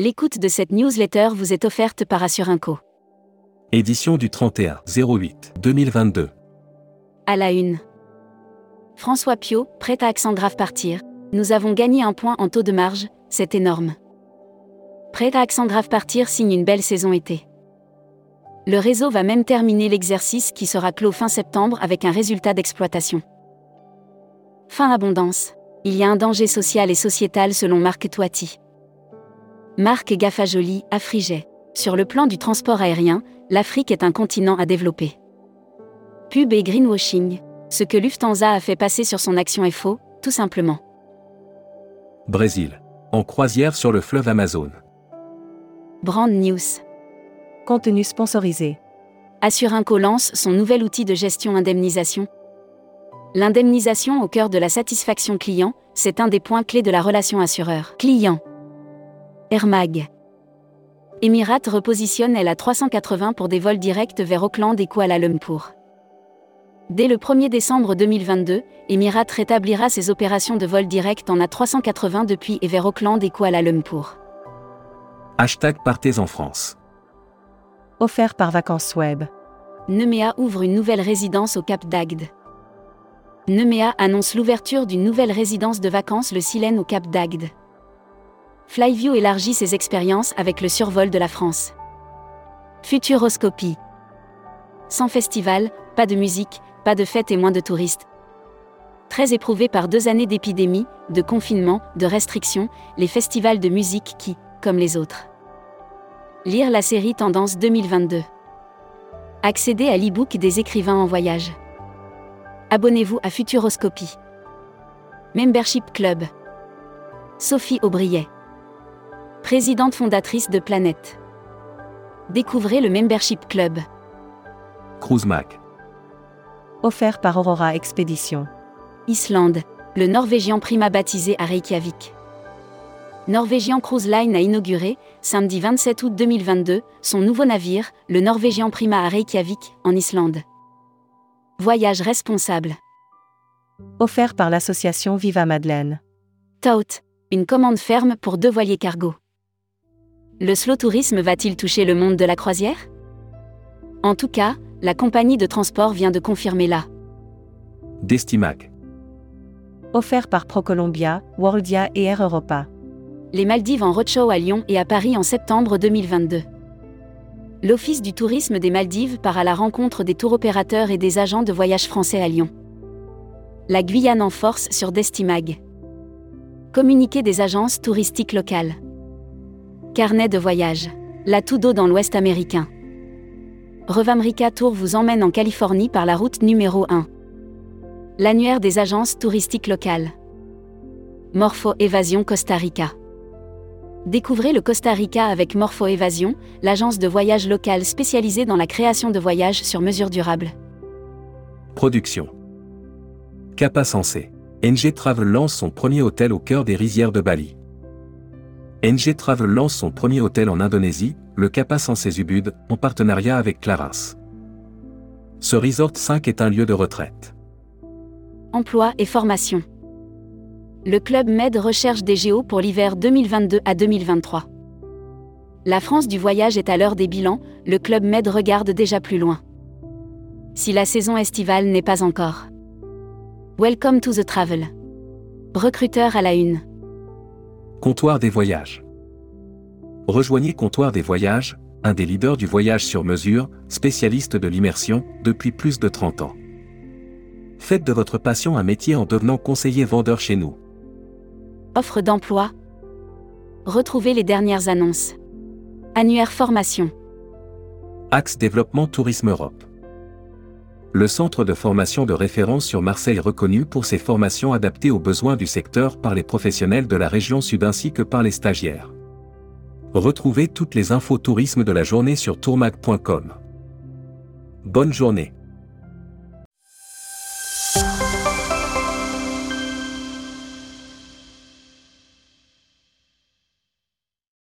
L'écoute de cette newsletter vous est offerte par Assurinco. Édition du 31 08 2022. À la une. François Pio, prêt à accent grave partir. Nous avons gagné un point en taux de marge, c'est énorme. Prêt à accent grave partir signe une belle saison été. Le réseau va même terminer l'exercice qui sera clos fin septembre avec un résultat d'exploitation. Fin abondance. Il y a un danger social et sociétal selon Marc Toiti. Marc Gaffajoli, Afriget. Sur le plan du transport aérien, l'Afrique est un continent à développer. Pub et greenwashing. Ce que Lufthansa a fait passer sur son action est faux, tout simplement. Brésil. En croisière sur le fleuve Amazon. Brand News. Contenu sponsorisé. Assurinco lance son nouvel outil de gestion indemnisation. L'indemnisation au cœur de la satisfaction client, c'est un des points clés de la relation assureur-client. Air Mag. Emirates repositionne la 380 pour des vols directs vers Auckland et Kuala Lumpur. Dès le 1er décembre 2022, Emirates rétablira ses opérations de vol direct en A380 depuis et vers Auckland et Kuala Lumpur. Hashtag Partez en France. Offert par Vacances Web. Nemea ouvre une nouvelle résidence au Cap d'Agde. Nemea annonce l'ouverture d'une nouvelle résidence de vacances le Silène au Cap d'Agde. Flyview élargit ses expériences avec le survol de la France. Futuroscopie. Sans festival, pas de musique, pas de fête et moins de touristes. Très éprouvés par deux années d'épidémie, de confinement, de restrictions, les festivals de musique qui, comme les autres, Lire la série Tendance 2022. Accéder à l'e-book des écrivains en voyage. Abonnez-vous à Futuroscopie. Membership Club. Sophie Aubriet. Présidente fondatrice de Planète. Découvrez le Membership Club. Cruise Mac. Offert par Aurora Expédition. Islande. Le Norvégien Prima baptisé à Reykjavik. Norwegian Cruise Line a inauguré, samedi 27 août 2022, son nouveau navire, le Norwegian Prima à Reykjavik, en Islande. Voyage responsable. Offert par l'association Viva Madeleine. Tout, une commande ferme pour deux voiliers cargo. Le slow tourisme va-t-il toucher le monde de la croisière? En tout cas, la compagnie de transport vient de confirmer la. Destimac. Offert par ProColombia, Worldia et Air Europa les Maldives en roadshow à Lyon et à Paris en septembre 2022. L'Office du tourisme des Maldives part à la rencontre des tour opérateurs et des agents de voyage français à Lyon. La Guyane en force sur Destimag. Communiqué des agences touristiques locales. Carnet de voyage. La tout d'eau dans l'Ouest américain. Revamrica Tour vous emmène en Californie par la route numéro 1. L'annuaire des agences touristiques locales. Morpho Évasion Costa Rica. Découvrez le Costa Rica avec Morpho Évasion, l'agence de voyage locale spécialisée dans la création de voyages sur mesure durable. Production. Kappa Sensé. NG Travel lance son premier hôtel au cœur des rizières de Bali. NG Travel lance son premier hôtel en Indonésie, le Kappa Sensé Ubud, en partenariat avec Clarins. Ce resort 5 est un lieu de retraite. Emploi et formation le Club Med recherche des géos pour l'hiver 2022 à 2023. La France du voyage est à l'heure des bilans, le Club Med regarde déjà plus loin. Si la saison estivale n'est pas encore. Welcome to the travel. Recruteur à la une. Comptoir des voyages. Rejoignez Comptoir des voyages, un des leaders du voyage sur mesure, spécialiste de l'immersion, depuis plus de 30 ans. Faites de votre passion un métier en devenant conseiller vendeur chez nous. Offre d'emploi. Retrouvez les dernières annonces. Annuaire formation. Axe Développement Tourisme Europe. Le centre de formation de référence sur Marseille reconnu pour ses formations adaptées aux besoins du secteur par les professionnels de la région sud ainsi que par les stagiaires. Retrouvez toutes les infos tourisme de la journée sur tourmag.com. Bonne journée.